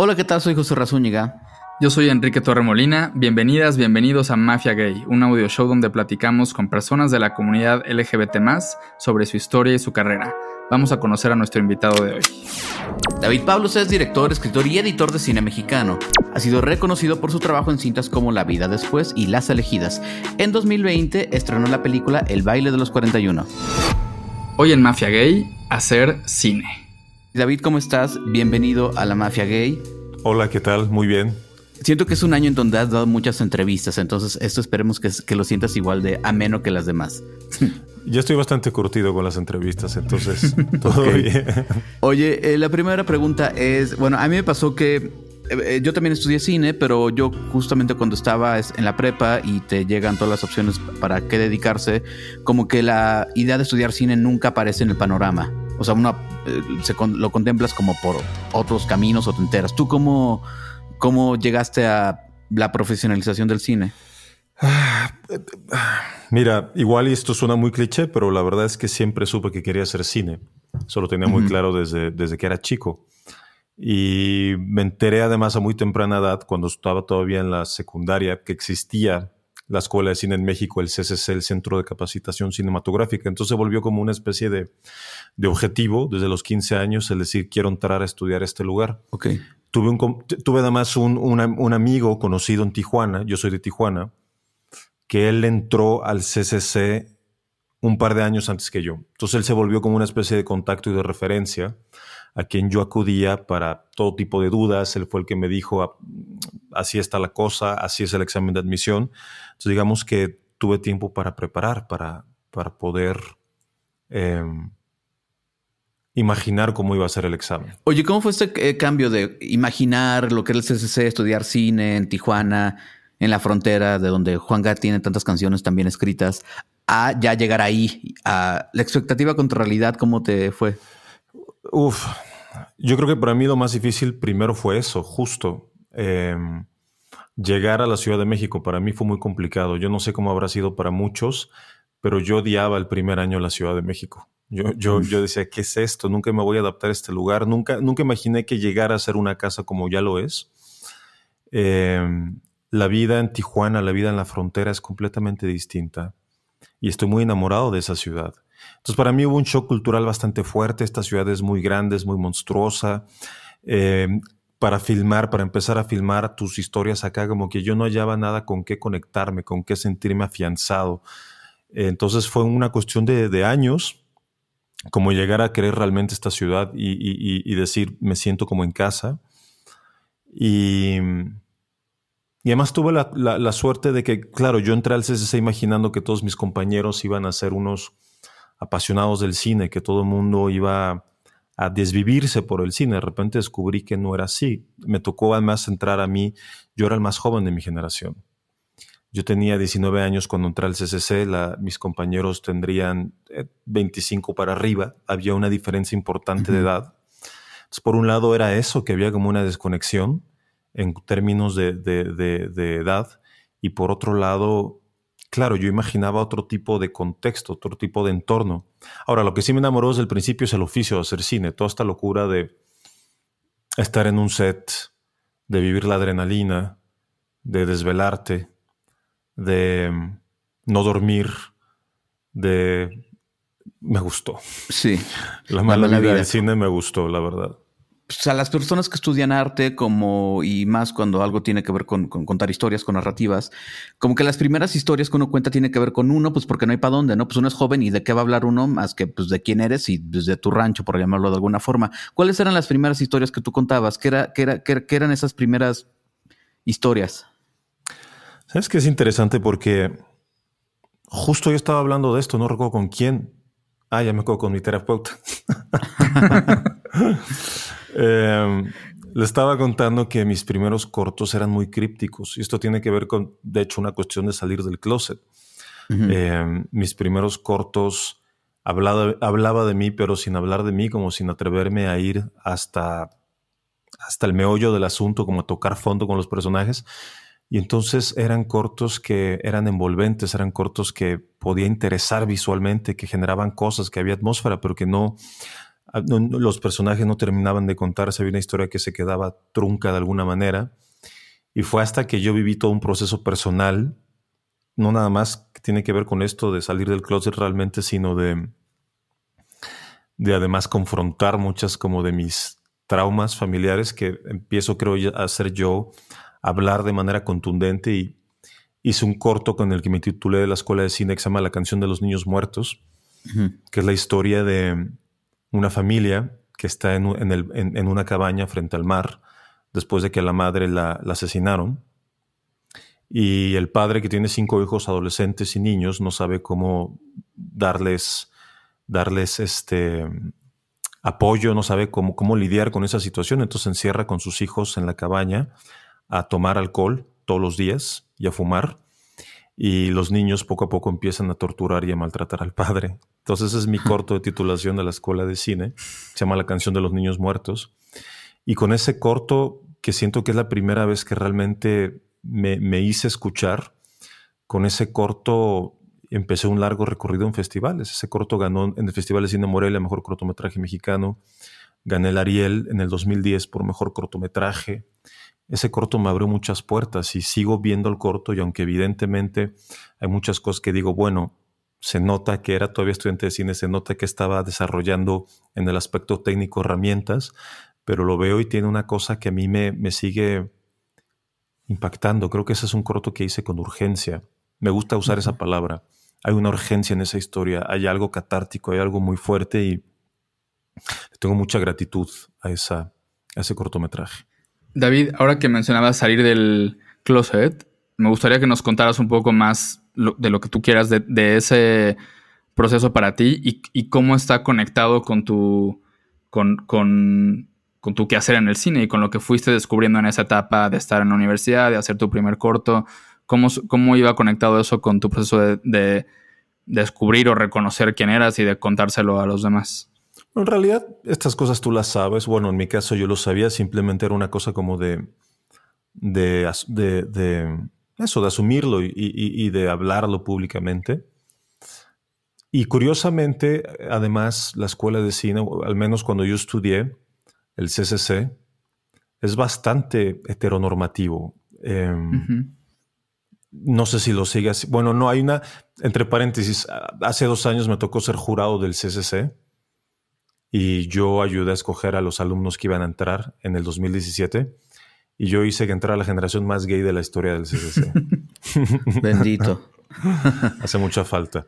Hola, ¿qué tal? Soy José Razúñiga. Yo soy Enrique Torremolina. Bienvenidas, bienvenidos a Mafia Gay, un audio show donde platicamos con personas de la comunidad LGBT sobre su historia y su carrera. Vamos a conocer a nuestro invitado de hoy. David Pablos es director, escritor y editor de cine mexicano. Ha sido reconocido por su trabajo en cintas como La vida después y Las elegidas. En 2020 estrenó la película El baile de los 41. Hoy en Mafia Gay, hacer cine. David, ¿cómo estás? Bienvenido a la Mafia Gay. Hola, ¿qué tal? Muy bien. Siento que es un año en donde has dado muchas entrevistas, entonces esto esperemos que, que lo sientas igual de ameno que las demás. Yo estoy bastante curtido con las entrevistas, entonces todo bien. Oye, eh, la primera pregunta es, bueno, a mí me pasó que eh, eh, yo también estudié cine, pero yo justamente cuando estaba en la prepa y te llegan todas las opciones para qué dedicarse, como que la idea de estudiar cine nunca aparece en el panorama. O sea, uno eh, se lo contemplas como por otros caminos o te enteras. ¿Tú cómo, cómo llegaste a la profesionalización del cine? Mira, igual y esto suena muy cliché, pero la verdad es que siempre supe que quería hacer cine. Eso lo tenía muy claro desde, desde que era chico. Y me enteré además a muy temprana edad, cuando estaba todavía en la secundaria, que existía la Escuela de Cine en México, el CCC, el Centro de Capacitación Cinematográfica. Entonces se volvió como una especie de, objetivo desde los 15 años, el decir, quiero entrar a estudiar este lugar. Okay. Tuve, un, tuve además un, un, amigo conocido en Tijuana, yo soy de Tijuana, que él entró al CCC un par de años antes que yo. Entonces él se volvió como una especie de contacto y de referencia a quien yo acudía para todo tipo de dudas. Él fue el que me dijo, ah, así está la cosa, así es el examen de admisión. Entonces digamos que tuve tiempo para preparar, para, para poder em, imaginar cómo iba a ser el examen. Oye, ¿cómo fue este eh, cambio de imaginar lo que era el CCC, estudiar cine en Tijuana, en la frontera de donde Juan Gatt tiene tantas canciones también escritas, a ya llegar ahí, a la expectativa contra realidad, ¿cómo te fue? Uf, yo creo que para mí lo más difícil primero fue eso, justo. Em, llegar a la Ciudad de México para mí fue muy complicado. Yo no sé cómo habrá sido para muchos, pero yo odiaba el primer año la Ciudad de México. Yo, yo, yo decía, ¿qué es esto? Nunca me voy a adaptar a este lugar. Nunca, nunca imaginé que llegara a ser una casa como ya lo es. Em, la vida en Tijuana, la vida en la frontera es completamente distinta. Y estoy muy enamorado de esa ciudad. Entonces, para mí hubo un shock cultural bastante fuerte. Esta ciudad es muy grande, es muy monstruosa. Em, para filmar, para empezar a filmar tus historias acá, como que yo no hallaba nada con qué conectarme, con qué sentirme afianzado. Entonces fue una cuestión de, años, como llegar a querer realmente esta ciudad y, decir, me siento como en casa. Y, y además tuve la, suerte de que, claro, yo entré al CCC imaginando que todos mis compañeros iban a ser unos apasionados del cine, que todo el mundo iba a desvivirse por el cine. De repente descubrí que no era así. Me tocó además entrar a mí, yo era el más joven de mi generación. Yo tenía 19 años cuando entré al CCC, mis compañeros tendrían 25 eh, para arriba, había una diferencia importante de edad. Entonces, por un lado era eso, que había como una desconexión en términos de, de edad, y por otro lado, claro, yo imaginaba otro tipo de contexto, otro tipo de entorno. Ahora, lo que sí me enamoró desde el principio es el oficio de hacer cine, toda esta locura de estar en un set, de vivir la adrenalina, de desvelarte, de mm, no dormir, de... Me gustó. Sí. La mala, vida del cine me gustó, la verdad pues, a las personas que estudian arte, como y más cuando algo tiene que ver con, contar historias, con narrativas, como que las primeras historias que uno cuenta tiene que ver con uno, pues porque no hay para dónde, ¿no? Pues uno es joven y de qué va a hablar uno más que pues de quién eres y pues, tu rancho, por llamarlo de alguna forma. ¿Cuáles eran las primeras historias que tú contabas? ¿Qué, era, qué, era, qué, eran esas primeras historias? Sabes que es interesante porque justo yo estaba hablando de esto, no recuerdo con quién. Ah, ya me acuerdo con mi terapeuta. Eh, le estaba contando que mis primeros cortos eran muy crípticos y esto tiene que ver con, de hecho, una cuestión de salir del closet. Em, mis primeros cortos hablaba, hablaba de mí, pero sin hablar de mí, como sin atreverme a ir hasta, hasta el meollo del asunto, como a tocar fondo con los personajes. Y entonces eran cortos que eran envolventes, eran cortos que podía interesar visualmente, que generaban cosas, que había atmósfera, pero que no, los personajes no terminaban de contarse, había una historia que se quedaba trunca de alguna manera. Y fue hasta que yo viví todo un proceso personal, no nada más que tiene que ver con esto de salir del closet realmente, sino de, de además confrontar muchas como de mis traumas familiares que empiezo creo a hacer yo, hablar de manera contundente y hice un corto con el que me titulé de la escuela de cine que se llama La canción de los niños muertos, que es la historia de una familia que está en, una cabaña frente al mar después de que la madre la, asesinaron. Y el padre que tiene cinco hijos adolescentes y niños no sabe cómo darles, darles este apoyo, no sabe cómo, cómo lidiar con esa situación. Entonces se encierra con sus hijos en la cabaña a tomar alcohol todos los días y a fumar. Y los niños poco a poco empiezan a torturar y a maltratar al padre. Entonces es mi corto de titulación de la escuela de cine. Se llama La canción de los niños muertos. Y con ese corto, que siento que es la primera vez que realmente me, me hice escuchar, con ese corto empecé un largo recorrido en festivales. Ese corto ganó en el Festival de Cine Morelia, mejor cortometraje mexicano. Gané el Ariel en el 2010 por mejor cortometraje ese corto me abrió muchas puertas y sigo viendo el corto y aunque evidentemente hay muchas cosas que digo, bueno, se nota que era todavía estudiante de cine, se nota que estaba desarrollando en el aspecto técnico herramientas, pero lo veo y tiene una cosa que a mí me, me sigue impactando. Creo que ese es un corto que hice con urgencia. Me gusta usar esa palabra. Hay una urgencia en esa historia, hay algo catártico, hay algo muy fuerte y tengo mucha gratitud a, esa, a ese cortometraje. David, ahora que mencionabas salir del closet, me gustaría que nos contaras un poco más de lo que tú quieras de, ese proceso para ti y, cómo está conectado con tu, con, con, tu quehacer en el cine y con lo que fuiste descubriendo en esa etapa de estar en la universidad, de hacer tu primer corto. ¿Cómo, cómo iba conectado eso con tu proceso de, de descubrir o reconocer quién eras y de contárselo a los demás? En realidad, estas cosas tú las sabes. Bueno, en mi caso yo lo sabía, simplemente era una cosa como de, de, de, eso, de asumirlo y, de hablarlo públicamente. Y curiosamente, además, la escuela de cine, al menos cuando yo estudié, el CCC, es bastante heteronormativo. Em, no sé si lo sigue así. Bueno, no, hay una, entre paréntesis, hace dos años me tocó ser jurado del CCC y yo ayudé a escoger a los alumnos que iban a entrar en el 2017 y yo hice que entrara la generación más gay de la historia del CCC. Bendito. Hace mucha falta.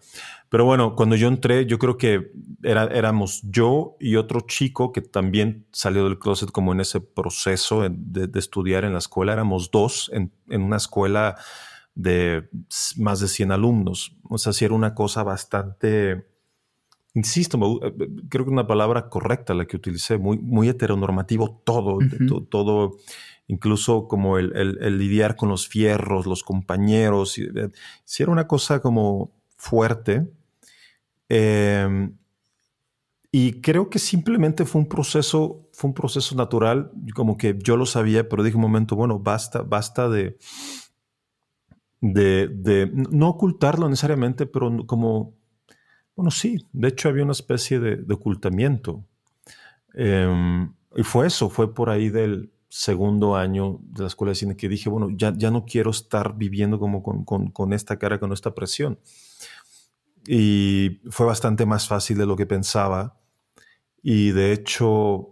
Pero bueno, cuando yo entré, yo creo que era, éramos yo y otro chico que también salió del closet como en ese proceso de, estudiar en la escuela. Éramos dos en, en, una escuela de más de 100 alumnos. O sea, sí era una cosa bastante insisto, eh, creo que una palabra correcta la que utilicé, muy, muy heteronormativo todo, todo, incluso como el, lidiar con los fierros, los compañeros, si, eh, era una cosa como fuerte. Em, y creo que simplemente fue un proceso, fue un proceso natural, como que yo lo sabía, pero dije un momento, bueno, basta, basta de, de, de no ocultarlo necesariamente, pero como bueno, sí, de hecho había una especie de, ocultamiento. Em, y fue eso, fue por ahí del segundo año de la escuela de cine que dije, bueno, ya, ya no quiero estar viviendo como con, esta cara, con esta presión. Y fue bastante más fácil de lo que pensaba. Y de hecho,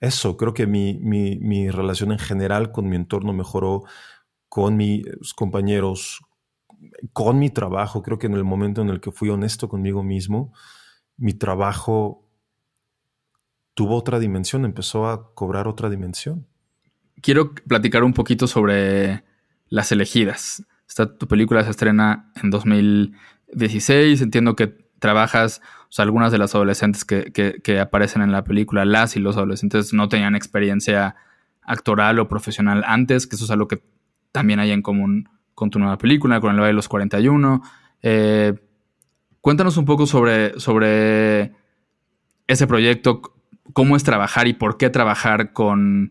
eso, creo que mi, mi relación en general con mi entorno mejoró, con mis compañeros, con mi trabajo, creo que en el momento en el que fui honesto conmigo mismo, mi trabajo tuvo otra dimensión, empezó a cobrar otra dimensión. Quiero platicar un poquito sobre Las elegidas. Esta, tu película se estrena en 2016. Entiendo que trabajas, o sea, algunas de las adolescentes que, que, aparecen en la película, las y los adolescentes no tenían experiencia actoral o profesional antes, que eso es algo que también hay en común con tu nueva película, con el baile de los 41. Eh, cuéntanos un poco sobre, sobre ese proyecto, cómo es trabajar y por qué trabajar con,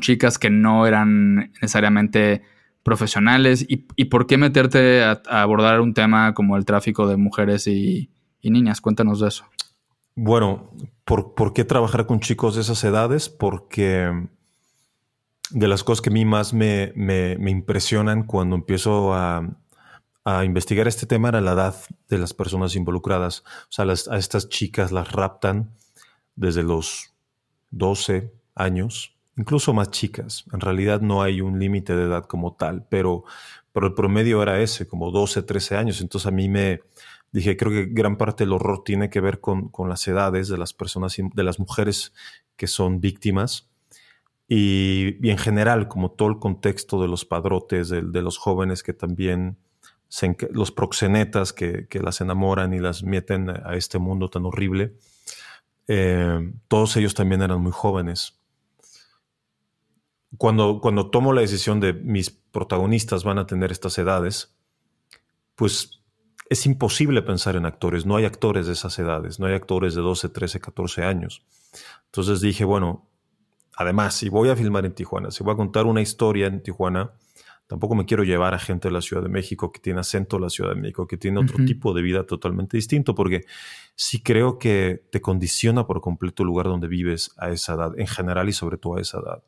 chicas que no eran necesariamente profesionales y, por qué meterte a, abordar un tema como el tráfico de mujeres y, niñas. Cuéntanos de eso. Bueno, ¿por, qué trabajar con chicos de esas edades? Porque de las cosas que a mí más me, impresionan cuando empiezo a, investigar este tema era la edad de las personas involucradas. O sea, a estas chicas las raptan desde los 12 años, incluso más chicas. En realidad no hay un límite de edad como tal, pero, pero el promedio era ese, como 12, 13 años. Entonces a mí me, dije, creo que gran parte del horror tiene que ver con, las edades de las personas, de las mujeres que son víctimas. Y, en general, como todo el contexto de los padrotes, de, los jóvenes que también, los proxenetas que, las enamoran y las meten a este mundo tan horrible, eh, todos ellos también eran muy jóvenes. Cuando, cuando tomo la decisión de mis protagonistas van a tener estas edades, pues es imposible pensar en actores, no hay actores de esas edades, no hay actores de 12, 13, 14 años. Entonces dije, bueno, además, si voy a filmar en Tijuana, si voy a contar una historia en Tijuana, tampoco me quiero llevar a gente de la Ciudad de México que tiene acento de la Ciudad de México, que tiene otro tipo de vida totalmente distinto, porque sí creo que te condiciona por completo el lugar donde vives a esa edad, en general y sobre todo a esa edad.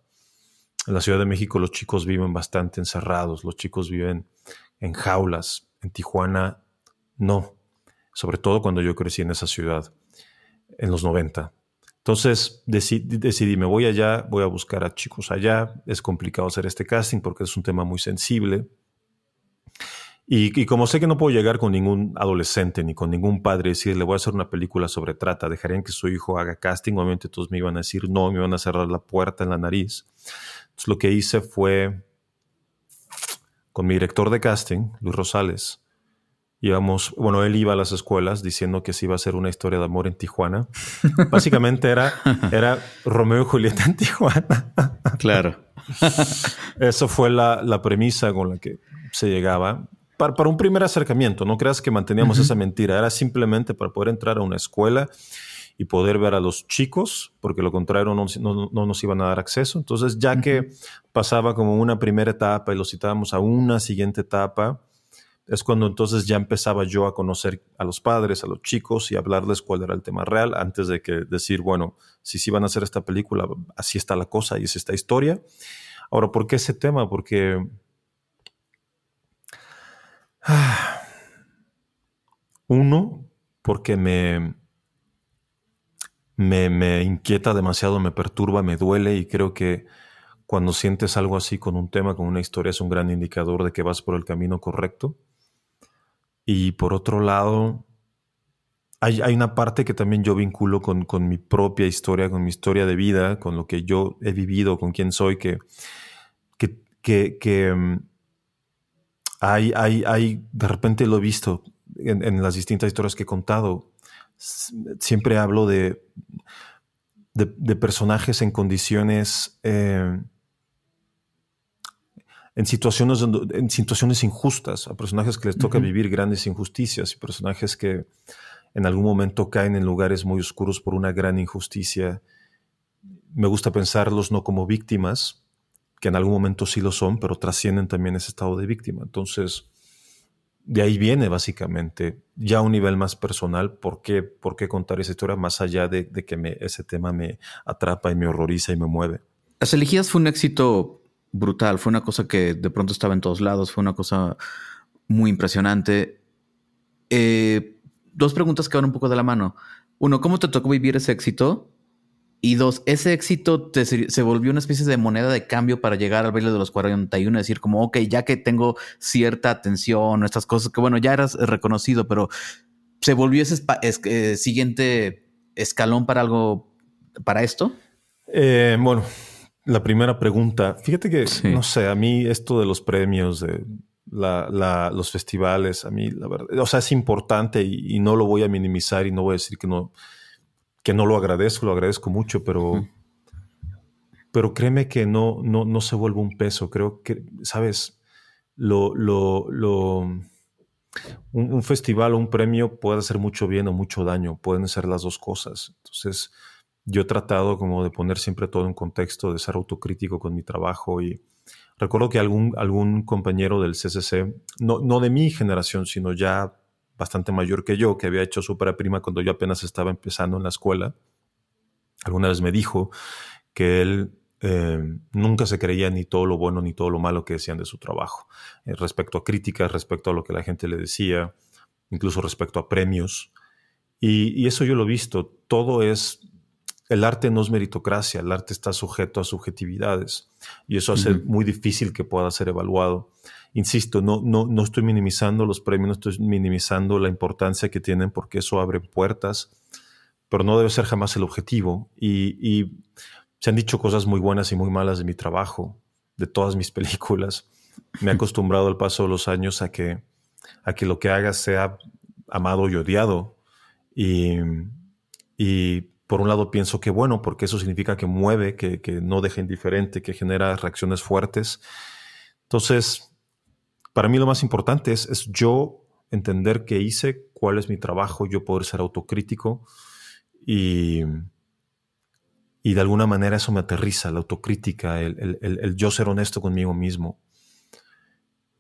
En la Ciudad de México los chicos viven bastante encerrados, los chicos viven en jaulas. En Tijuana no, sobre todo cuando yo crecí en esa ciudad, en los 90. Entonces decidí, me voy allá, voy a buscar a chicos allá. Es complicado hacer este casting porque es un tema muy sensible. Y, como sé que no puedo llegar con ningún adolescente ni con ningún padre y decirle voy a hacer una película sobre trata, dejarían que su hijo haga casting, obviamente todos me iban a decir no, me iban a cerrar la puerta en la nariz. Entonces lo que hice fue con mi director de casting, Luis Rosales, íbamos, bueno, él iba a las escuelas diciendo que se iba a hacer una historia de amor en Tijuana. Básicamente era, era Romeo y Julieta en Tijuana. claro. Eso fue la, premisa con la que se llegaba. Para, un primer acercamiento, no creas que manteníamos esa mentira, era simplemente para poder entrar a una escuela y poder ver a los chicos, porque lo contrario no, no, nos iban a dar acceso. Entonces, ya que pasaba como una primera etapa y lo citábamos a una siguiente etapa, es cuando entonces ya empezaba yo a conocer a los padres, a los chicos y hablarles cuál era el tema real antes de que decir, bueno, si sí van a hacer esta película, así está la cosa y es esta historia. Ahora, ¿por qué ese tema? Porque... uno, porque me, me, me inquieta demasiado, me perturba, me duele y creo que cuando sientes algo así con un tema, con una historia, es un gran indicador de que vas por el camino correcto. Y por otro lado, hay, una parte que también yo vinculo con, mi propia historia, con mi historia de vida, con lo que yo he vivido, con quién soy, que, que, mm, hay, hay, hay, de repente lo he visto en, las distintas historias que he contado. Siempre hablo de, de, personajes en condiciones eh, en situaciones, en situaciones injustas, a personajes que les toca vivir grandes injusticias y personajes que en algún momento caen en lugares muy oscuros por una gran injusticia. Me gusta pensarlos no como víctimas, que en algún momento sí lo son, pero trascienden también ese estado de víctima. Entonces, de ahí viene básicamente, ya a un nivel más personal, por qué, por qué contar esa historia más allá de, que me, ese tema me atrapa y me horroriza y me mueve. Las elegidas fue un éxito brutal. Fue una cosa que de pronto estaba en todos lados. Fue una cosa muy impresionante. Eh, dos preguntas que van un poco de la mano. Uno, ¿cómo te tocó vivir ese éxito? Y dos, ese éxito se volvió una especie de moneda de cambio para llegar al baile de los 41 y decir como, ok, ya que tengo cierta atención, estas cosas que bueno, ya eras reconocido, pero se volvió ese eh, siguiente escalón para algo, para esto. Eh, bueno, la primera pregunta. Fíjate que, no sé, a mí esto de los premios, de los festivales, a mí, la verdad, o sea, es importante y, no lo voy a minimizar y no voy a decir que no, que no lo agradezco, lo agradezco mucho, pero, pero créeme que no, no, no se vuelve un peso. Creo que, sabes, lo, lo, lo, un, un festival o un premio puede hacer mucho bien o mucho daño, pueden ser las dos cosas. Entonces, yo he tratado como de poner siempre todo en contexto, de ser autocrítico con mi trabajo y recuerdo que algún, algún compañero del CCC, no, no de mi generación, sino ya bastante mayor que yo, que había hecho su prima cuando yo apenas estaba empezando en la escuela, alguna vez me dijo que él eh, nunca se creía ni todo lo bueno ni todo lo malo que decían de su trabajo, eh, respecto a críticas, respecto a lo que la gente le decía, incluso respecto a premios. Y, eso yo lo he visto, todo es, el arte no es meritocracia, el arte está sujeto a subjetividades y eso hace muy difícil que pueda ser evaluado. Insisto, no, no, no estoy minimizando los premios, no estoy minimizando la importancia que tienen porque eso abre puertas, pero no debe ser jamás el objetivo. y se han dicho cosas muy buenas y muy malas de mi trabajo, de todas mis películas. Me he acostumbrado al paso de los años a que, a que lo que haga sea amado y odiado. Y, y por un lado pienso que bueno, porque eso significa que mueve, que, que no deja indiferente, que genera reacciones fuertes. Entonces, para mí lo más importante es, es yo entender qué hice, cuál es mi trabajo, yo poder ser autocrítico y, y de alguna manera eso me aterriza, la autocrítica, el, yo ser honesto conmigo mismo.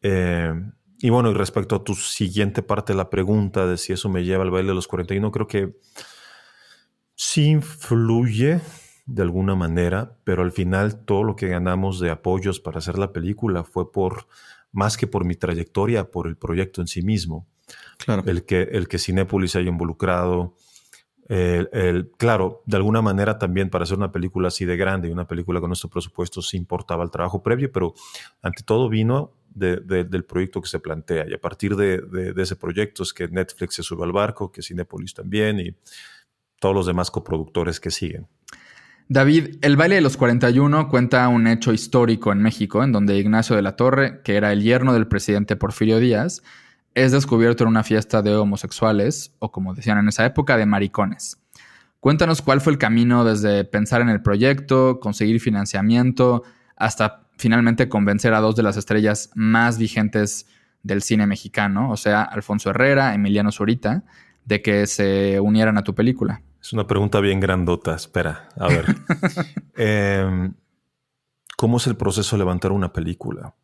Eh, y bueno, y respecto a tu siguiente parte de la pregunta de si eso me lleva al baile de los 41, creo que sí influye de alguna manera, pero al final todo lo que ganamos de apoyos para hacer la película fue por más que por mi trayectoria, por el proyecto en sí mismo. Claro. El que, el que Cinépolis se haya involucrado, el, claro, de alguna manera también para hacer una película así de grande y una película con nuestro presupuesto sí importaba el trabajo previo, pero ante todo vino del proyecto que se plantea. Y a partir de, ese proyecto es que Netflix se sube al barco, que Cinepolis también y todos los demás coproductores que siguen. David, el baile de los 41 cuenta un hecho histórico en México, en donde Ignacio de la Torre, que era el yerno del presidente Porfirio Díaz, es descubierto en una fiesta de homosexuales, o como decían en esa época, de maricones. Cuéntanos cuál fue el camino desde pensar en el proyecto, conseguir financiamiento, hasta finalmente convencer a dos de las estrellas más vigentes del cine mexicano, o sea, Alfonso Herrera, Emiliano Zurita, de que se unieran a tu película. Es una pregunta bien grandota, espera, a ver. Em, ¿Cómo es el proceso de levantar una película?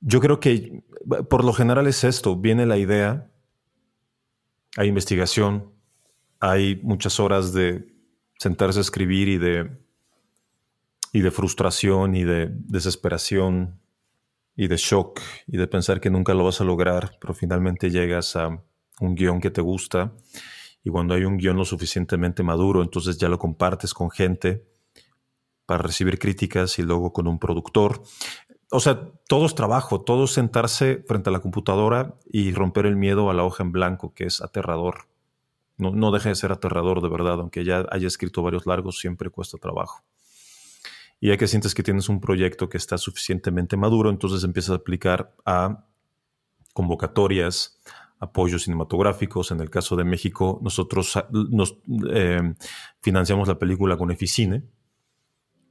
Yo creo que por lo general es esto, viene la idea, hay investigación, hay muchas horas de sentarse a escribir y de, y de frustración y de desesperación y de shock y de pensar que nunca lo vas a lograr, pero finalmente llegas a un guion que te gusta y cuando hay un guion lo suficientemente maduro, entonces ya lo compartes con gente para recibir críticas y luego con un productor o sea, todo es trabajo, todo es sentarse frente a la computadora y romper el miedo a la hoja en blanco, que es aterrador. No, no deja de ser aterrador de verdad, aunque ya haya escrito varios largos, siempre cuesta trabajo. Y ya que sientes que tienes un proyecto que está suficientemente maduro, entonces empiezas a aplicar a convocatorias, apoyos cinematográficos. En el caso de México, nosotros nos eh, financiamos la película con Eficine,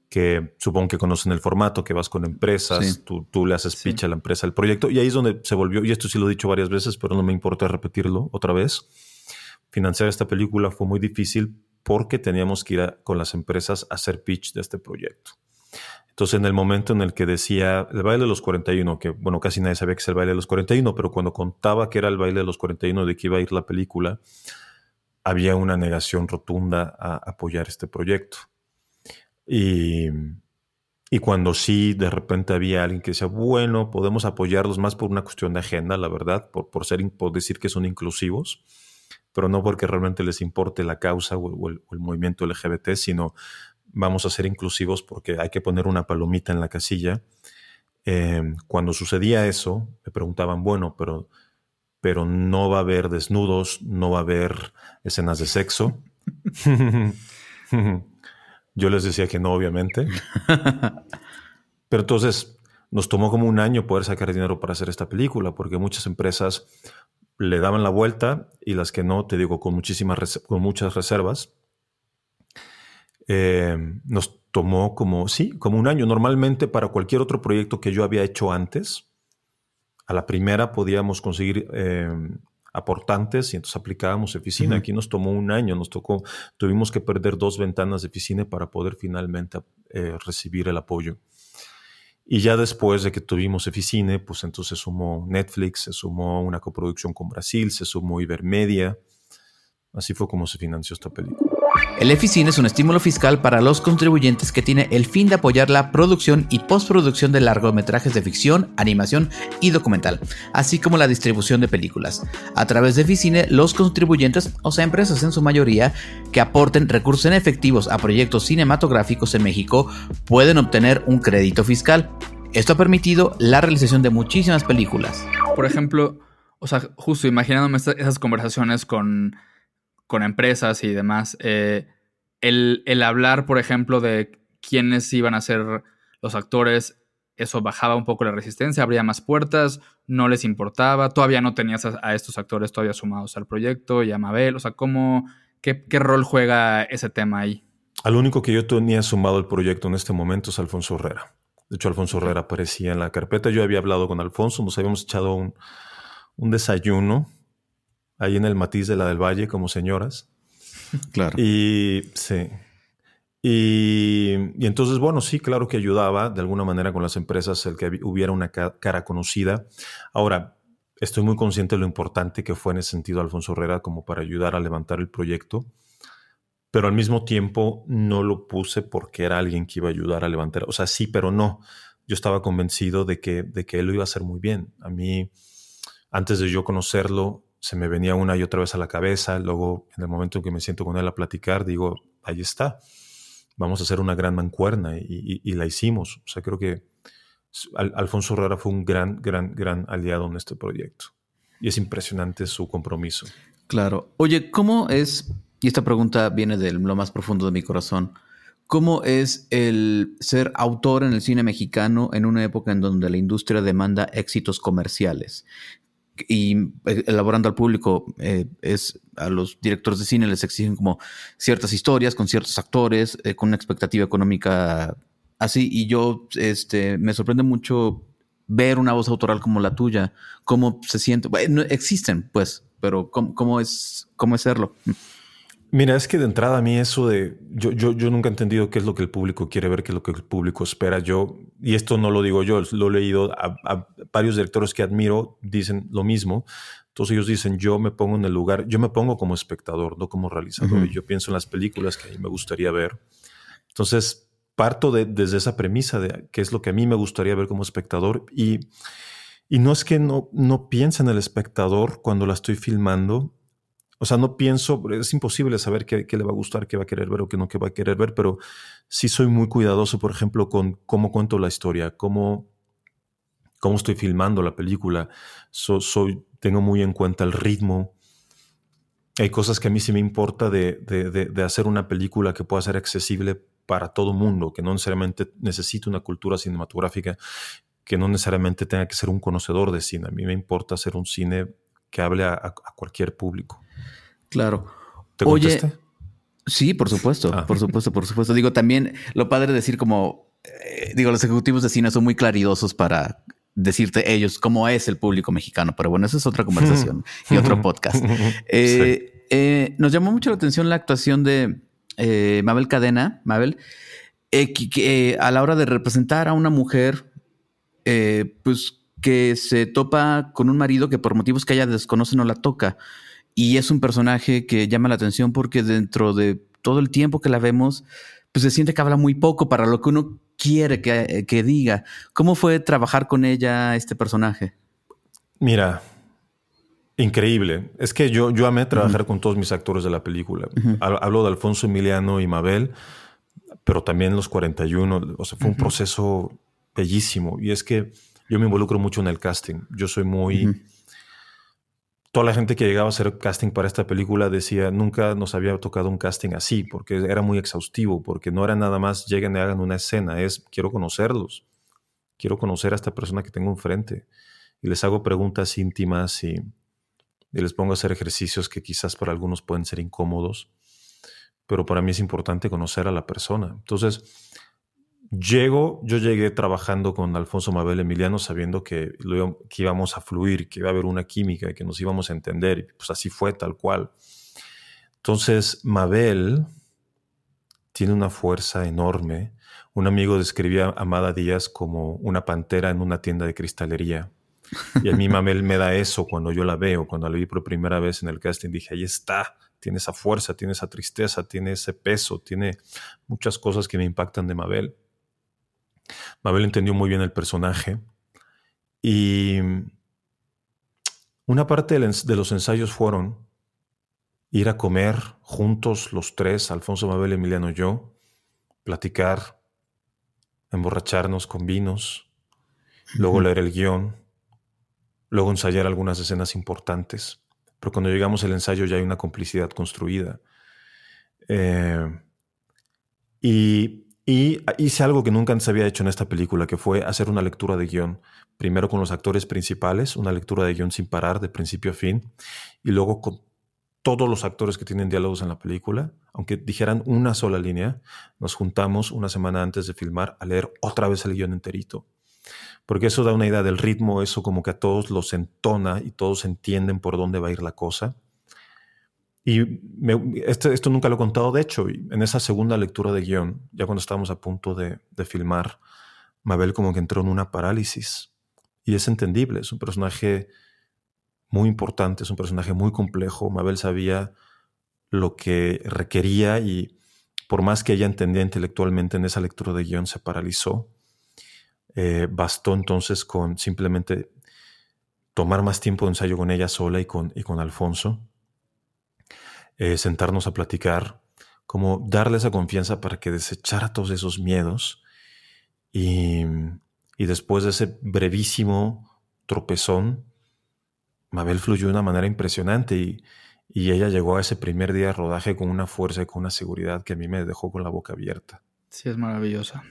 que supongo que conocen el formato, que vas con empresas, tú, le haces pitch a la empresa el proyecto, y ahí es donde se volvió, y esto sí lo he dicho varias veces, pero no me importa repetirlo otra vez, financiar esta película fue muy difícil porque teníamos que ir con las empresas a hacer pitch de este proyecto. Entonces, en el momento en el que decía el baile de los 41, que bueno, casi nadie sabía que es el baile de los 41, pero cuando contaba que era el baile de los 41 de que iba a ir la película, había una negación rotunda a apoyar este proyecto. Y, cuando sí, de repente había alguien que decía, bueno, podemos apoyarlos más por una cuestión de agenda, la verdad, por, por, ser, por decir que son inclusivos, pero no porque realmente les importe la causa o, el, movimiento LGBT, sino vamos a ser inclusivos porque hay que poner una palomita en la casilla. Em, cuando sucedía eso, me preguntaban, bueno, pero, pero no va a haber desnudos, no va a haber escenas de sexo. Yo les decía que no, obviamente. Pero entonces nos tomó como un año poder sacar dinero para hacer esta película, porque muchas empresas le daban la vuelta y las que no, te digo, con, muchísimas, con muchas reservas. Eh, nos tomó como, sí, como un año. Normalmente para cualquier otro proyecto que yo había hecho antes, a la primera podíamos conseguir eh, aportantes y entonces aplicábamos oficina. Aquí nos tomó un año, nos tocó, tuvimos que perder dos ventanas de oficina para poder finalmente eh, recibir el apoyo. Y ya después de que tuvimos Eficine, pues entonces se sumó Netflix, se sumó una coproducción con Brasil, se sumó Ibermedia. Así fue como se financió esta película. El EFICIN es un estímulo fiscal para los contribuyentes que tiene el fin de apoyar la producción y postproducción de largometrajes de ficción, animación y documental, así como la distribución de películas. A través de EFICINE, los contribuyentes, o sea, empresas en su mayoría, que aporten recursos en efectivos a proyectos cinematográficos en México, pueden obtener un crédito fiscal. Esto ha permitido la realización de muchísimas películas. Por ejemplo, o sea, justo imaginándome esas conversaciones con con empresas y demás, eh, el, hablar, por ejemplo, de quiénes iban a ser los actores, eso bajaba un poco la resistencia, abría más puertas, no les importaba, todavía no tenías a, estos actores todavía sumados al proyecto y a Mabel, o sea, ¿cómo, qué, rol juega ese tema ahí? Al único que yo tenía sumado al proyecto en este momento es Alfonso Herrera. De hecho, Alfonso Herrera aparecía en la carpeta. Yo había hablado con Alfonso, nos habíamos echado un, un desayuno ahí en el matiz de la del Valle como señoras. Claro. Y sí. Y, entonces, bueno, sí, claro que ayudaba de alguna manera con las empresas el que hubiera una cara conocida. Ahora, estoy muy consciente de lo importante que fue en ese sentido Alfonso Herrera como para ayudar a levantar el proyecto, pero al mismo tiempo no lo puse porque era alguien que iba a ayudar a levantar. O sea, sí, pero no. Yo estaba convencido de que, de que él lo iba a hacer muy bien. A mí, antes de yo conocerlo, se me venía una y otra vez a la cabeza. Luego, en el momento en que me siento con él a platicar, digo, ahí está. Vamos a hacer una gran mancuerna y, la hicimos. O sea, creo que Alfonso Herrera fue un gran, gran, gran aliado en este proyecto. Y es impresionante su compromiso. Claro. Oye, ¿cómo es, y esta pregunta viene de lo más profundo de mi corazón, ¿cómo es el ser autor en el cine mexicano en una época en donde la industria demanda éxitos comerciales? Y eh, elaborando al público eh, es a los directores de cine les exigen como ciertas historias con ciertos actores eh, con una expectativa económica así. Y yo este me sorprende mucho ver una voz autoral como la tuya cómo se siente. Bueno, existen pues pero cómo, cómo es cómo es serlo Mira, es que de entrada a mí eso de, yo, yo, yo nunca he entendido qué es lo que el público quiere ver, qué es lo que el público espera. Yo, y esto no lo digo yo, lo he leído a, varios directores que admiro, dicen lo mismo. Todos ellos dicen, yo me pongo en el lugar, yo me pongo como espectador, no como realizador. Yo pienso en las películas que a mí me gustaría ver. Entonces, parto de, desde esa premisa de qué es lo que a mí me gustaría ver como espectador y, y no es que no, no piense en el espectador cuando la estoy filmando, o sea, no pienso, es imposible saber qué, le va a gustar, qué va a querer ver o qué no qué va a querer ver, pero sí soy muy cuidadoso, por ejemplo, con cómo cuento la historia, cómo, cómo estoy filmando la película. soy, tengo muy en cuenta el ritmo. Hay cosas que a mí sí me importa de, de, hacer una película que pueda ser accesible para todo mundo, que no necesariamente necesite una cultura cinematográfica, que no necesariamente tenga que ser un conocedor de cine. A mí me importa hacer un cine que hable a cualquier público. Claro. ¿Te Oye, sí, por supuesto, ah. por supuesto, por supuesto. Digo, también lo padre de decir como, eh, digo, los ejecutivos de cine son muy claridosos para decirte ellos cómo es el público mexicano, pero bueno, esa es otra conversación y otro podcast. Eh, eh, nos llamó mucho la atención la actuación de Mabel Cadena, Mabel, que, a la hora de representar a una mujer, pues que se topa con un marido que por motivos que ella desconoce no la toca. Y es un personaje que llama la atención porque dentro de todo el tiempo que la vemos, pues se siente que habla muy poco para lo que uno quiere que, diga. ¿Cómo fue trabajar con ella, este personaje? Mira, increíble. Es que yo, yo amé trabajar con todos mis actores de la película. Hablo de Alfonso Emiliano y Mabel, pero también los 41. O sea, fue un proceso bellísimo. Y es que yo me involucro mucho en el casting. Yo soy muy toda la gente que llegaba a hacer casting para esta película decía, nunca nos había tocado un casting así, porque era muy exhaustivo, porque no era nada más lleguen y hagan una escena, es quiero conocerlos, quiero conocer a esta persona que tengo enfrente. Y les hago preguntas íntimas y, y les pongo a hacer ejercicios que quizás para algunos pueden ser incómodos, pero para mí es importante conocer a la persona. Entonces, Llego, yo llegué trabajando con Alfonso Mabel Emiliano sabiendo que, íbamos a fluir, que iba a haber una química, que nos íbamos a entender. Pues así fue, tal cual. Entonces, Mabel tiene una fuerza enorme, Un amigo describía a Amada Díaz como una pantera en una tienda de cristalería. Y a mí Mamel me da eso cuando yo la veo, cuando la vi por primera vez en el casting, dije, ahí está, tiene esa fuerza, tiene esa tristeza, tiene ese peso, tiene muchas cosas que me impactan de Mabel. Mabel entendió muy bien el personaje y una parte de los ensayos fueron ir a comer juntos los tres, Alfonso, Mabel, Emiliano y yo, platicar, emborracharnos con vinos, luego leer el guion, luego ensayar algunas escenas importantes. Pero cuando llegamos al ensayo ya hay una complicidad construida. Eh, y, hice algo que nunca se había hecho en esta película, que fue hacer una lectura de guion. Primero con los actores principales, una lectura de guion sin parar, de principio a fin, y luego con todos los actores que tienen diálogos en la película, aunque dijeran una sola línea, nos juntamos una semana antes de filmar a leer otra vez el guion enterito porque eso da una idea del ritmo, eso como que a todos los entona y todos entienden por dónde va a ir la cosa. Y esto, nunca lo he contado, de hecho, en esa segunda lectura de guion, ya cuando estábamos a punto de, de filmar, Mabel como que entró en una parálisis. Y es entendible, es un personaje muy importante, es un personaje muy complejo. Mabel sabía lo que requería y por más que ella entendía intelectualmente en esa lectura de guion, se paralizó. Eh, bastó entonces con simplemente tomar más tiempo de ensayo con ella sola y con, y con Alfonso, eh, sentarnos a platicar, como darle esa confianza para que desechara todos esos miedos y, y después de ese brevísimo tropezón, Mabel fluyó de una manera impresionante y, y ella llegó a ese primer día de rodaje con una fuerza y con una seguridad que a mí me dejó con la boca abierta. Sí, es maravillosa.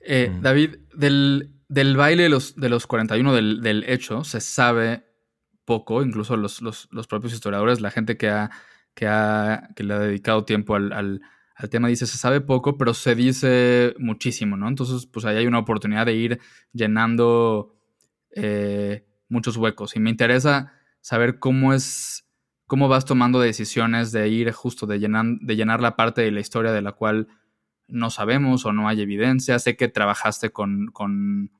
Eh, mm. David, del, del, baile de los, de los 41 del, del hecho se sabe poco, incluso los, los, los, propios historiadores, la gente que, ha, que, ha, que le ha dedicado tiempo al, al, tema dice, se sabe poco, pero se dice muchísimo, ¿no? Entonces, pues ahí hay una oportunidad de ir llenando eh, muchos huecos. Y me interesa saber cómo es, cómo vas tomando decisiones de ir justo, de llenar, de llenar la parte de la historia de la cual no sabemos o no hay evidencia. Sé que trabajaste con, con,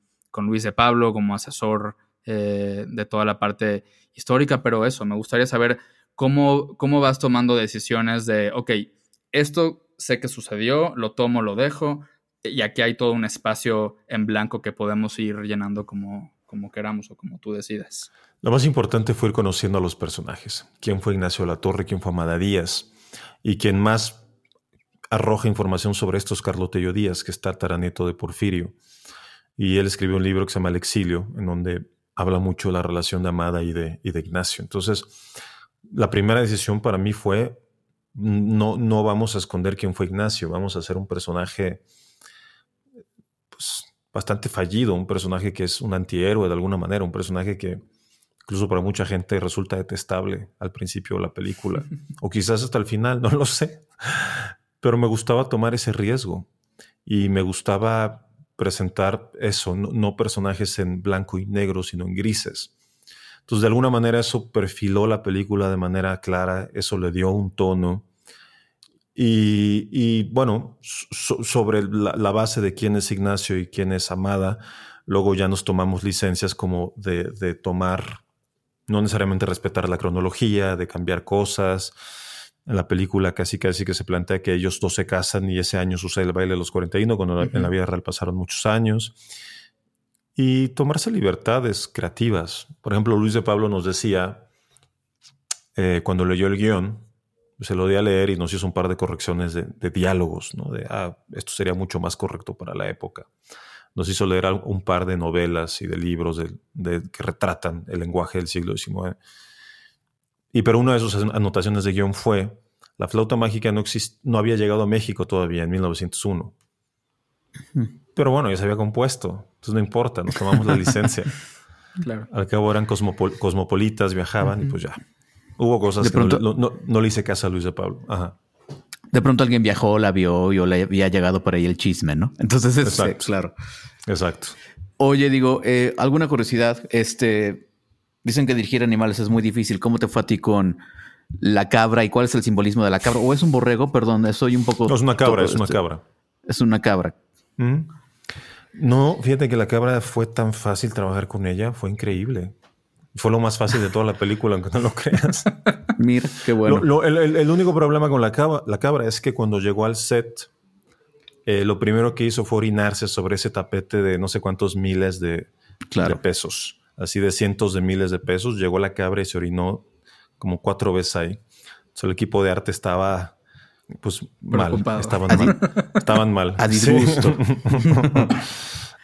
Luis de Pablo como asesor eh, de toda la parte histórica, pero eso, me gustaría saber cómo, cómo vas tomando decisiones de, ok, esto sé que sucedió, lo tomo, lo dejo, y aquí hay todo un espacio en blanco que podemos ir llenando como, como queramos o como tú decidas. Lo más importante fue ir conociendo a los personajes. ¿Quién fue Ignacio La Torre? ¿Quién fue Amada Díaz? Y quien más arroja información sobre estos Carlotello Díaz, que es tataranieto de Porfirio. Y él escribió un libro que se llama El Exilio, en donde habla mucho de la relación de Amada y de, de Ignacio. Entonces, la primera decisión para mí fue, no, no vamos a esconder quién fue Ignacio, vamos a hacer un personaje pues, bastante fallido, un personaje que es un antihéroe de alguna manera, un personaje que incluso para mucha gente resulta detestable al principio de la película, o quizás hasta el final, no lo sé pero me gustaba tomar ese riesgo y me gustaba presentar eso, no, personajes en blanco y negro, sino en grises. Entonces, de alguna manera eso perfiló la película de manera clara, eso le dio un tono. Y, bueno, sobre la, base de quién es Ignacio y quién es Amada, luego ya nos tomamos licencias como de, de tomar, no necesariamente respetar la cronología, de cambiar cosas, en la película casi casi que se plantea que ellos dos se casan y ese año sucede el baile de los 41, cuando en la vida real pasaron muchos años. Y tomarse libertades creativas. Por ejemplo, Luis de Pablo nos decía, eh, cuando leyó el guion, se lo di a leer y nos hizo un par de correcciones de, diálogos, ¿no? De, ah, esto sería mucho más correcto para la época. Nos hizo leer un par de novelas y de libros de, que retratan el lenguaje del siglo XIX y pero una de sus anotaciones de guion fue, la flauta mágica no, no había llegado a México todavía en 1901. Pero bueno, ya se había compuesto, entonces no importa, nos tomamos la licencia. claro. Al cabo eran cosmopolitas, viajaban y pues ya. Hubo cosas que no, le hice caso a Luis de Pablo. De pronto alguien viajó, la vio y o le había llegado por ahí el chisme, ¿no? Entonces, es, claro. Exacto. Oye, digo, eh, alguna curiosidad, este, Dicen que dirigir animales es muy difícil. ¿Cómo te fue a ti con la cabra y cuál es el simbolismo de la cabra? ¿O es un borrego? Perdón, soy un poco... No, es una cabra, es una este, cabra. Es una cabra. ¿Mm? No, fíjate que la cabra fue tan fácil trabajar con ella, fue increíble. Fue lo más fácil de toda la película, aunque no lo creas. Mira, qué bueno. el, único problema con la cabra, la cabra es que cuando llegó al set, eh, lo primero que hizo fue orinarse sobre ese tapete de no sé cuántos miles de, pesos, así de cientos de miles de pesos. Llegó la cabra y se orinó como cuatro veces ahí. el equipo de arte estaba pues mal, estaban mal, estaban mal. A disgusto.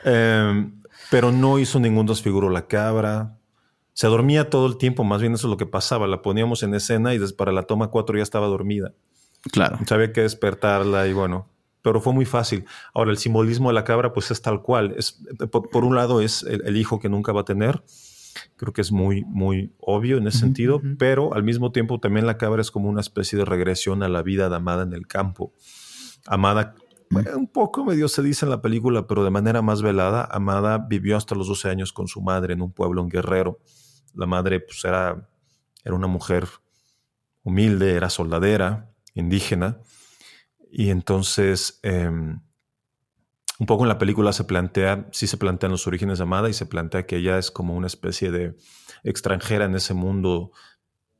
Em, pero no hizo ningún desfiguro la cabra. Se dormía todo el tiempo, más bien eso es lo que pasaba. La poníamos en escena y para la toma 4 ya estaba dormida. Claro. Sabía que despertarla y bueno, pero fue muy fácil. Ahora, el simbolismo de la cabra, pues es tal cual. Es, por, un lado, es el, hijo que nunca va a tener. Creo que es muy, muy obvio en ese sentido, pero al mismo tiempo también la cabra es como una especie de regresión a la vida de Amada en el campo. Amada, un poco medio se dice en la película, pero de manera más velada, Amada vivió hasta los 12 años con su madre en un pueblo en Guerrero. La madre pues era, era una mujer humilde, era soldadera, indígena, y entonces... Em, un poco en la película se plantea, sí se plantean los orígenes de Amada y se plantea que ella es como una especie de extranjera en ese mundo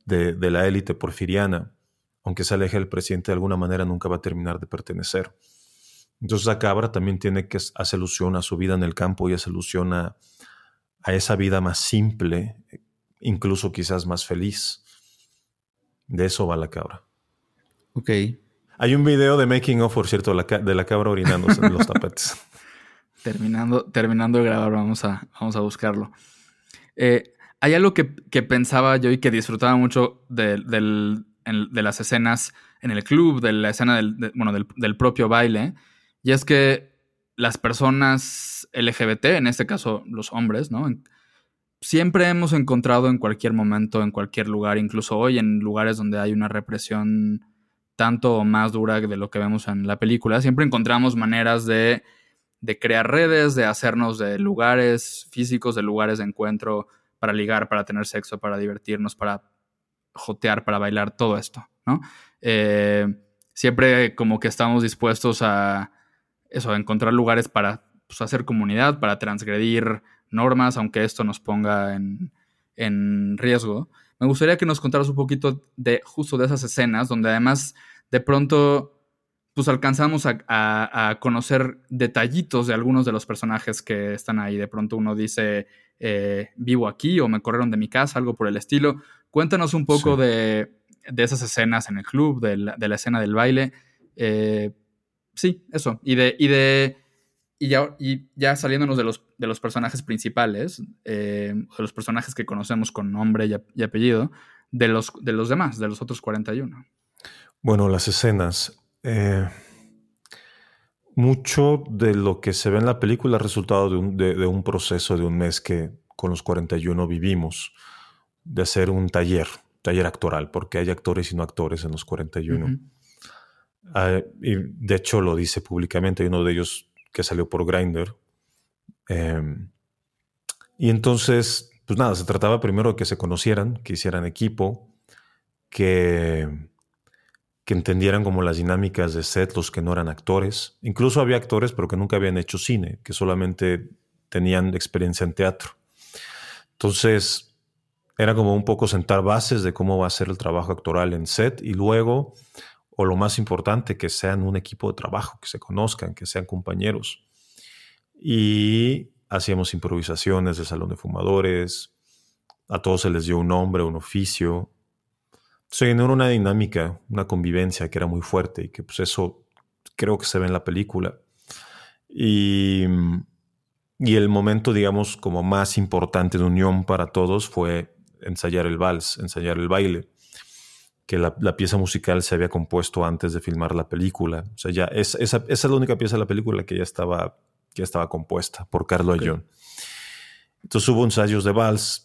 de, la élite porfiriana. Aunque se aleje del presidente de alguna manera, nunca va a terminar de pertenecer. Entonces la cabra también tiene que hacer alusión a su vida en el campo y hace alusión a, a esa vida más simple, incluso quizás más feliz. De eso va la cabra. Ok. Hay un video de making of, por cierto, de la, cabra orinándose en los tapetes. Terminando, terminando de grabar, vamos a, vamos a buscarlo. Eh, hay algo que, pensaba yo y que disfrutaba mucho de, las escenas en el club, de la escena del, bueno, del, propio baile, y es que las personas LGBT, en este caso los hombres, ¿no? Siempre hemos encontrado en cualquier momento, en cualquier lugar, incluso hoy en lugares donde hay una represión tanto o más dura de lo que vemos en la película, siempre encontramos maneras de, crear redes, de hacernos de lugares físicos, de lugares de encuentro para ligar, para tener sexo, para divertirnos, para jotear, para bailar, todo esto, ¿no? Eh, siempre como que estamos dispuestos a eso, a encontrar lugares para pues, hacer comunidad, para transgredir normas, aunque esto nos ponga en, en riesgo. Me gustaría que nos contaras un poquito de justo de esas escenas donde además de pronto pues alcanzamos a, conocer detallitos de algunos de los personajes que están ahí. De pronto uno dice, eh, vivo aquí o me corrieron de mi casa, algo por el estilo. Cuéntanos un poco de, esas escenas en el club, de la, escena del baile. Eh, sí, eso. Y de, y de y ya, y ya saliéndonos de los, de los personajes principales, eh, de los personajes que conocemos con nombre y, apellido, de los, de los demás, de los otros 41. Bueno, las escenas. Eh, mucho de lo que se ve en la película es resultado de un, de, un, proceso de un mes que con los 41 vivimos, de hacer un taller, taller actoral, porque hay actores y no actores en los 41. Ah, y de hecho lo dice públicamente, uno de ellos que salió por Grindr. Em, y entonces, pues nada, se trataba primero de que se conocieran, que hicieran equipo, que, que entendieran como las dinámicas de set los que no eran actores. Incluso había actores, pero que nunca habían hecho cine, que solamente tenían experiencia en teatro. Entonces, era como un poco sentar bases de cómo va a ser el trabajo actoral en set y luego o lo más importante, que sean un equipo de trabajo, que se conozcan, que sean compañeros. Y hacíamos improvisaciones de salón de fumadores, a todos se les dio un nombre, un oficio. Se generó una dinámica, una convivencia que era muy fuerte y que pues eso creo que se ve en la película. Y, y el momento, digamos, como más importante de unión para todos fue ensayar el vals, ensayar el baile que la, pieza musical se había compuesto antes de filmar la película. O sea, ya esa, es la única pieza de la película que ya estaba, ya estaba compuesta por Carlos okay. Entonces hubo ensayos de vals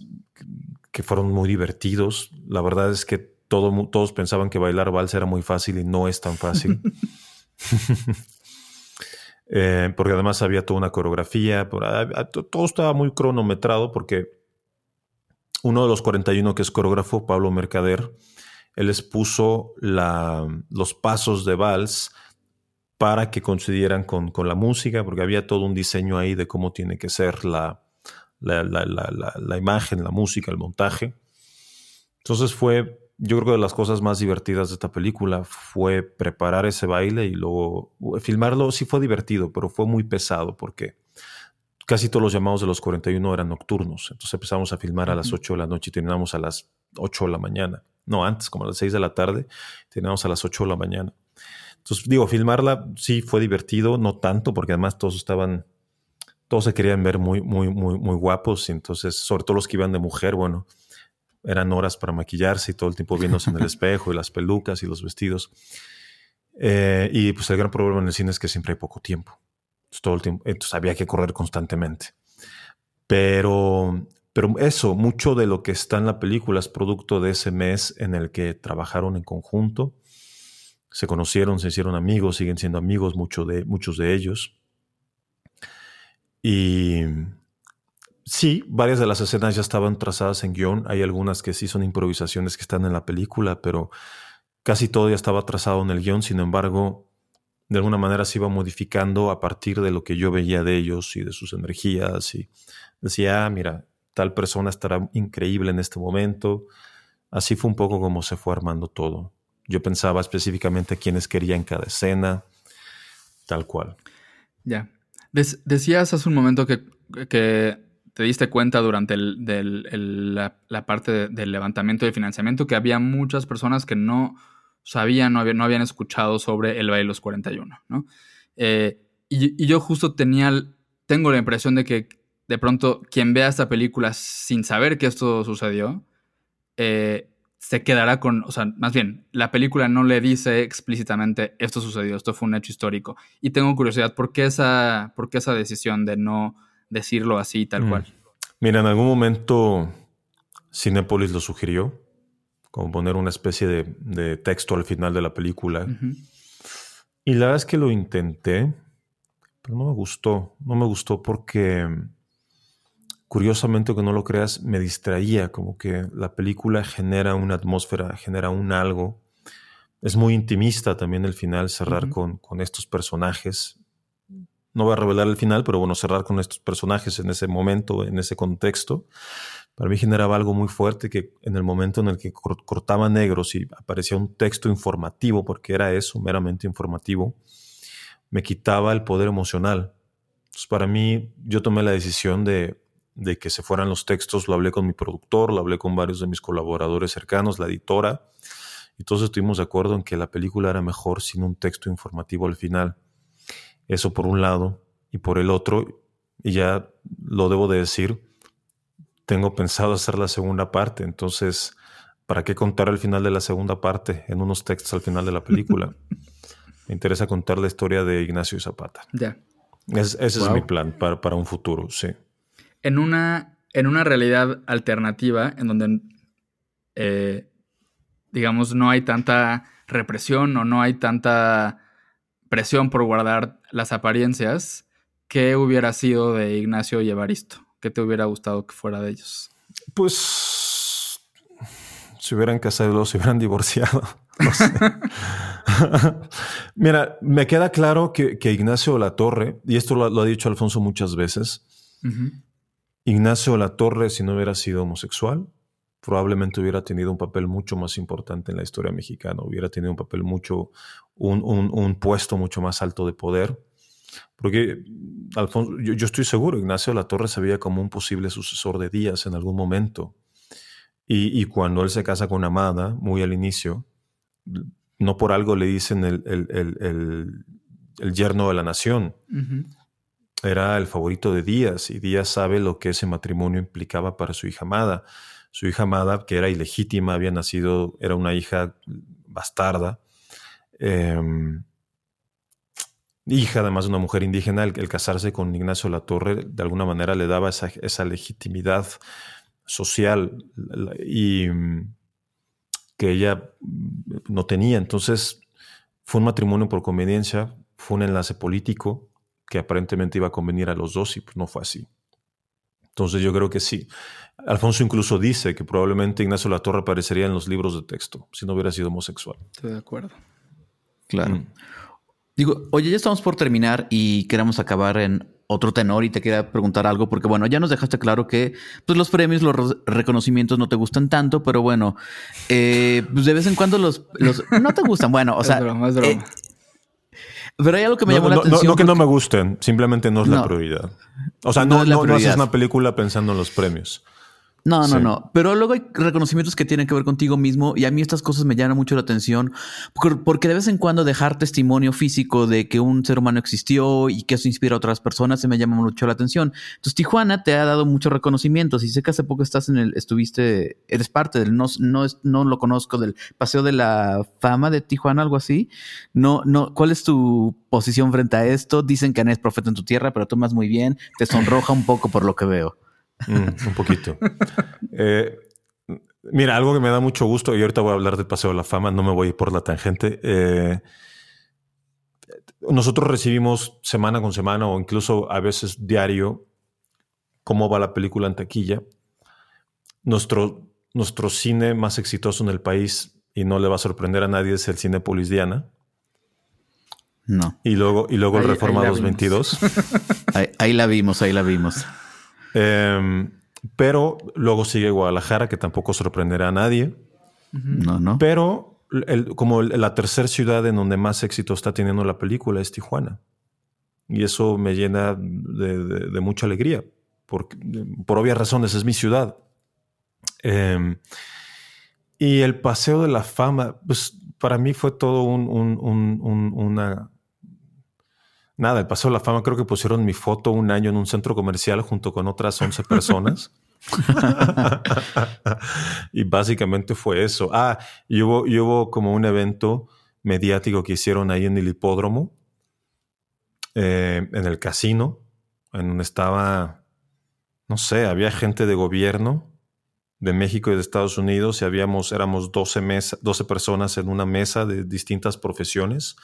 que fueron muy divertidos. La verdad es que todo, todos pensaban que bailar vals era muy fácil y no es tan fácil. Eh, porque además había toda una coreografía, todo estaba muy cronometrado porque uno de los 41 que es coreógrafo, Pablo Mercader, él les puso los pasos de vals para que coincidieran con, la música, porque había todo un diseño ahí de cómo tiene que ser la, la, imagen, la música, el montaje. Entonces fue, yo creo que de las cosas más divertidas de esta película fue preparar ese baile y luego filmarlo. Sí fue divertido, pero fue muy pesado porque casi todos los llamados de los 41 eran nocturnos. Entonces empezamos a filmar a las 8 de la noche y terminamos a las 8 de la mañana. No, antes, como a las 6 de la tarde, terminamos a las 8 de la mañana. Entonces, digo, filmarla sí fue divertido, no tanto, porque además todos estaban, todos se querían ver muy, muy, muy, muy guapos. Y entonces, sobre todo los que iban de mujer, bueno, eran horas para maquillarse y todo el tiempo viéndose en el espejo y las pelucas y los vestidos. Eh, y pues el gran problema en el cine es que siempre hay poco tiempo. Entonces, todo el tiempo, entonces había que correr constantemente. Pero, pero eso, mucho de lo que está en la película es producto de ese mes en el que trabajaron en conjunto se conocieron, se hicieron amigos, siguen siendo amigos muchos de, muchos de ellos. Y sí, varias de las escenas ya estaban trazadas en guion. Hay algunas que sí son improvisaciones que están en la película, pero casi todo ya estaba trazado en el guion. Sin embargo, de alguna manera se iba modificando a partir de lo que yo veía de ellos y de sus energías. Y decía, ah, mira, tal persona estará increíble en este momento. Así fue un poco como se fue armando todo. Yo pensaba específicamente quiénes querían cada escena, tal cual. Ya. decías hace un momento que, te diste cuenta durante la, parte del levantamiento de financiamiento que había muchas personas que no sabían, no, no habían escuchado sobre el baile los 41, ¿no? Eh, y, y, yo justo tenía, tengo la impresión de que de pronto quien vea esta película sin saber que esto sucedió, eh, se quedará con, o sea, más bien, la película no le dice explícitamente esto sucedió, esto fue un hecho histórico. Y tengo curiosidad, ¿por qué esa, por qué esa decisión de no decirlo así tal cual? Mm. Mira, en algún momento Cinepolis lo sugirió, como poner una especie de, texto al final de la película. Y la verdad es que lo intenté, pero no me gustó. No me gustó porque curiosamente que no lo creas, me distraía, como que la película genera una atmósfera, genera un algo. Es muy intimista también el final, cerrar con, con, estos personajes. No voy a revelar el final, pero bueno, cerrar con estos personajes en ese momento, en ese contexto, para mí generaba algo muy fuerte que en el momento en el que cortaba negros y aparecía un texto informativo, porque era eso, meramente informativo, me quitaba el poder emocional. Entonces, para mí, yo tomé la decisión de de que se fueran los textos, lo hablé con mi productor, lo hablé con varios de mis colaboradores cercanos, la editora, y todos estuvimos de acuerdo en que la película era mejor sin un texto informativo al final. Eso por un lado, y por el otro, y ya lo debo de decir, tengo pensado hacer la segunda parte, entonces, ¿para qué contar el final de la segunda parte en unos textos al final de la película? Me interesa contar la historia de Ignacio Zapata. Ya. ese es mi plan para, para un futuro, sí en una, en una realidad alternativa en donde, eh, digamos, no hay tanta represión o no hay tanta presión por guardar las apariencias, ¿qué hubiera sido de Ignacio y Evaristo? ¿Qué te hubiera gustado que fuera de ellos? Pues se hubieran casado, se hubieran divorciado. No sé. Mira, me queda claro que, Ignacio La Torre, y esto lo, ha dicho Alfonso muchas veces, Ignacio Latorre, si no hubiera sido homosexual, probablemente hubiera tenido un papel mucho más importante en la historia mexicana, hubiera tenido un papel mucho, un, puesto mucho más alto de poder. Porque Alfonso, yo, estoy seguro, Ignacio Latorre se veía como un posible sucesor de Díaz en algún momento. Y, cuando él se casa con Amada, muy al inicio, no por algo le dicen el, el, yerno de la nación era el favorito de Díaz y Díaz sabe lo que ese matrimonio implicaba para su hija amada. Su hija amada, que era ilegítima, había nacido, era una hija bastarda, em, hija además de una mujer indígena, el, casarse con Ignacio Latorre de alguna manera le daba esa, esa legitimidad social y que ella no tenía. Entonces fue un matrimonio por conveniencia, fue un enlace político que aparentemente iba a convenir a los dos y pues no fue así. Entonces yo creo que sí. Alfonso incluso dice que probablemente Ignacio La Torre aparecería en los libros de texto si no hubiera sido homosexual. Estoy de acuerdo. Claro. Mm. Digo, oye, ya estamos por terminar y queremos acabar en otro tenor y te quería preguntar algo porque bueno, ya nos dejaste claro que pues los premios, los reconocimientos no te gustan tanto, pero bueno, eh, pues de vez en cuando los, los no te gustan. Bueno, o sea, eh, pero hay algo que me llamó la atención. No, que no me gusten, simplemente no es la prioridad. O sea, no, no, no haces una película pensando en los premios. No, no, no. Pero luego hay reconocimientos que tienen que ver contigo mismo y a mí estas cosas me llaman mucho la atención porque de vez en cuando dejar testimonio físico de que un ser humano existió y que eso inspira a otras personas se me llama mucho la atención. Entonces Tijuana te ha dado muchos reconocimientos y sé que hace poco estás en el, estuviste, eres parte del, no, no, no lo conozco, del Paseo de la Fama de Tijuana, algo así. No, no, ¿cuál es tu posición frente a esto? Dicen que no es profeta en tu tierra, pero tomas muy bien, te sonroja un poco por lo que veo. Mm, un poquito. Eh, mira, algo que me da mucho gusto, y ahorita voy a hablar del Paseo de la Fama, no me voy por la tangente. Eh, nosotros recibimos semana con semana o incluso a veces diario cómo va la película en taquilla. Nuestro, nuestro cine más exitoso en el país, y no le va a sorprender a nadie, es el cine Diana. No. Y luego, y luego el Reforma 222. ahí la vimos, ahí la vimos. Em, pero luego sigue Guadalajara, que tampoco sorprenderá a nadie. No, no. Pero como la tercera ciudad en donde más éxito está teniendo la película es Tijuana. Y eso me llena de, mucha alegría, porque, por obvias razones es mi ciudad. Em, y el Paseo de la Fama, pues para mí fue todo un, una, Nada, el Paseo de la Fama creo que pusieron mi foto un año en un centro comercial junto con otras 11 personas. y básicamente fue eso. Ah, y hubo, hubo, como un evento mediático que hicieron ahí en el hipódromo, eh, en el casino, en donde estaba, no sé, había gente de gobierno de México y de Estados Unidos y habíamos, éramos 12, mesa, 12 personas en una mesa de distintas profesiones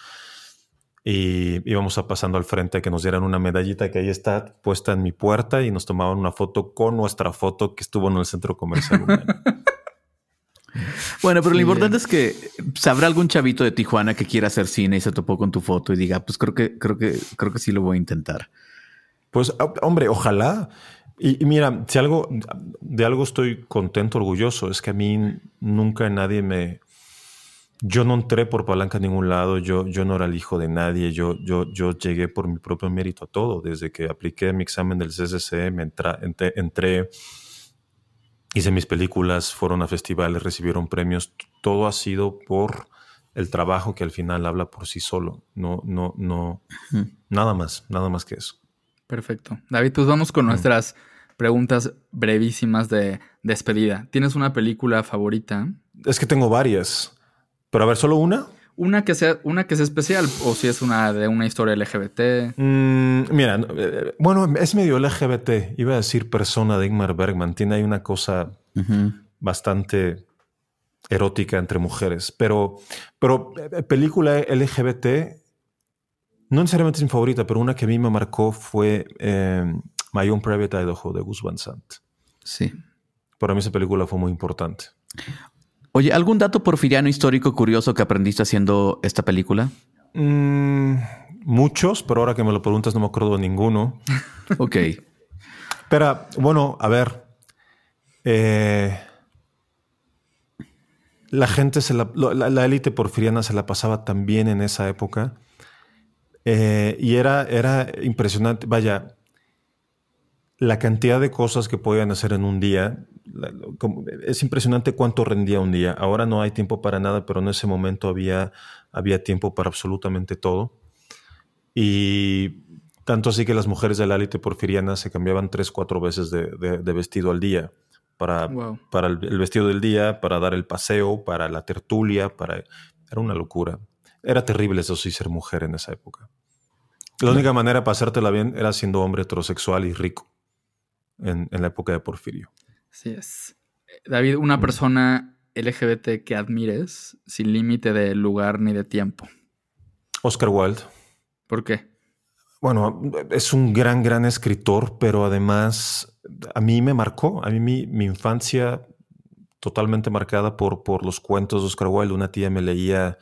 y íbamos a pasando al frente a que nos dieran una medallita que ahí está puesta en mi puerta y nos tomaban una foto con nuestra foto que estuvo en el centro comercial. bueno, pero lo importante es que sabrá algún chavito de Tijuana que quiera hacer cine y se topó con tu foto y diga, pues creo que, creo que, creo que sí lo voy a intentar. Pues, hombre, ojalá. Y, y, mira, si algo de algo estoy contento, orgulloso, es que a mí nunca nadie me, yo no entré por palanca a ningún lado, yo, yo no era el hijo de nadie, yo, yo, yo llegué por mi propio mérito a todo. Desde que apliqué mi examen del CCC, me entré, hice mis películas, fueron a festivales, recibieron premios. Todo ha sido por el trabajo que al final habla por sí solo. No, no, no, nada más, nada más que eso. Perfecto. David, pues vamos con nuestras preguntas brevísimas de despedida. ¿Tienes una película favorita? Es que tengo varias. Pero a ver, ¿solo una? Una que sea, una que sea especial, o si es una de una historia LGBT. Mm, mira, eh, bueno, es medio LGBT. Iba a decir persona de Ingmar Bergman. Tiene ahí una cosa bastante erótica entre mujeres. Pero, pero eh, película LGBT, no necesariamente es mi favorita, pero una que a mí me marcó fue eh, My Own Private Idaho de Gus Van Sant. Sí. Para mí esa película fue muy importante. Oye, ¿algún dato porfiriano histórico curioso que aprendiste haciendo esta película? Mm, muchos, pero ahora que me lo preguntas no me acuerdo de ninguno. ok. Pero bueno, a ver. Eh, la gente, se la élite porfiriana se la pasaba también en esa época. Eh, y era, era impresionante. Vaya, la cantidad de cosas que podían hacer en un día. Es impresionante cuánto rendía un día. Ahora no hay tiempo para nada, pero en ese momento había, había tiempo para absolutamente todo. Y tanto así que las mujeres de la élite porfiriana se cambiaban tres, cuatro veces de, vestido al día. Para, para el, vestido del día, para dar el paseo, para la tertulia, para... Era una locura. Era terrible eso sí ser mujer en esa época. La única manera para hacértela bien era siendo hombre heterosexual y rico en, la época de Porfirio. Así es. David, una persona LGBT que admires sin límite de lugar ni de tiempo. Oscar Wilde. ¿Por qué? Bueno, es un gran, gran escritor, pero además a mí me marcó, a mí mi, infancia totalmente marcada por, por los cuentos de Oscar Wilde. Una tía me leía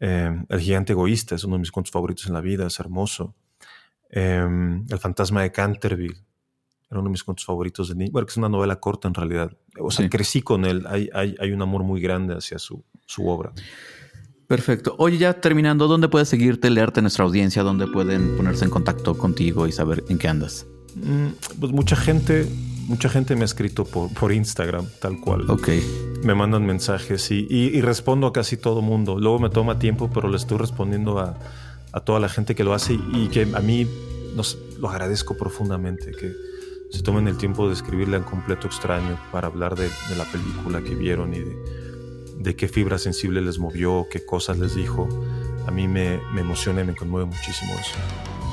Eh, el gigante egoísta es uno de mis cuentos favoritos en la vida, es hermoso. Em, el fantasma de Canterville era uno de mis cuentos favoritos de niño. Bueno, que es una novela corta en realidad. O sea, crecí con él. Hay, hay, un amor muy grande hacia su, su, obra. Perfecto. Oye, ya terminando, ¿dónde puedes seguirte, leerte nuestra audiencia? ¿Dónde pueden ponerse en contacto contigo y saber en qué andas? Mm, pues mucha gente, mucha gente me ha escrito por, por Instagram, tal cual. Ok. Me mandan mensajes y, y, respondo a casi todo mundo. Luego me toma tiempo, pero le estoy respondiendo a, a toda la gente que lo hace y que a mí nos, lo agradezco profundamente. Que, se tomen el tiempo de escribirle a un completo extraño para hablar de, la película que vieron y de, qué fibra sensible les movió, qué cosas les dijo. A mí me, me emociona y me conmueve muchísimo eso.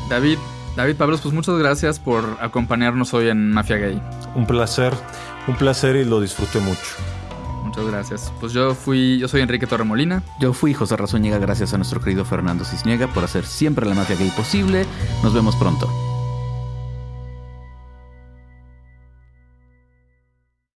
David, David Pablos, pues muchas gracias por acompañarnos hoy en Mafia Gay. Un placer, un placer y lo disfruté mucho. Muchas gracias. Pues yo fui, yo soy Enrique Torremolina. Yo fui José Razúñiga, gracias a nuestro querido Fernando Cisniega por hacer siempre la mafia gay posible. Nos vemos pronto.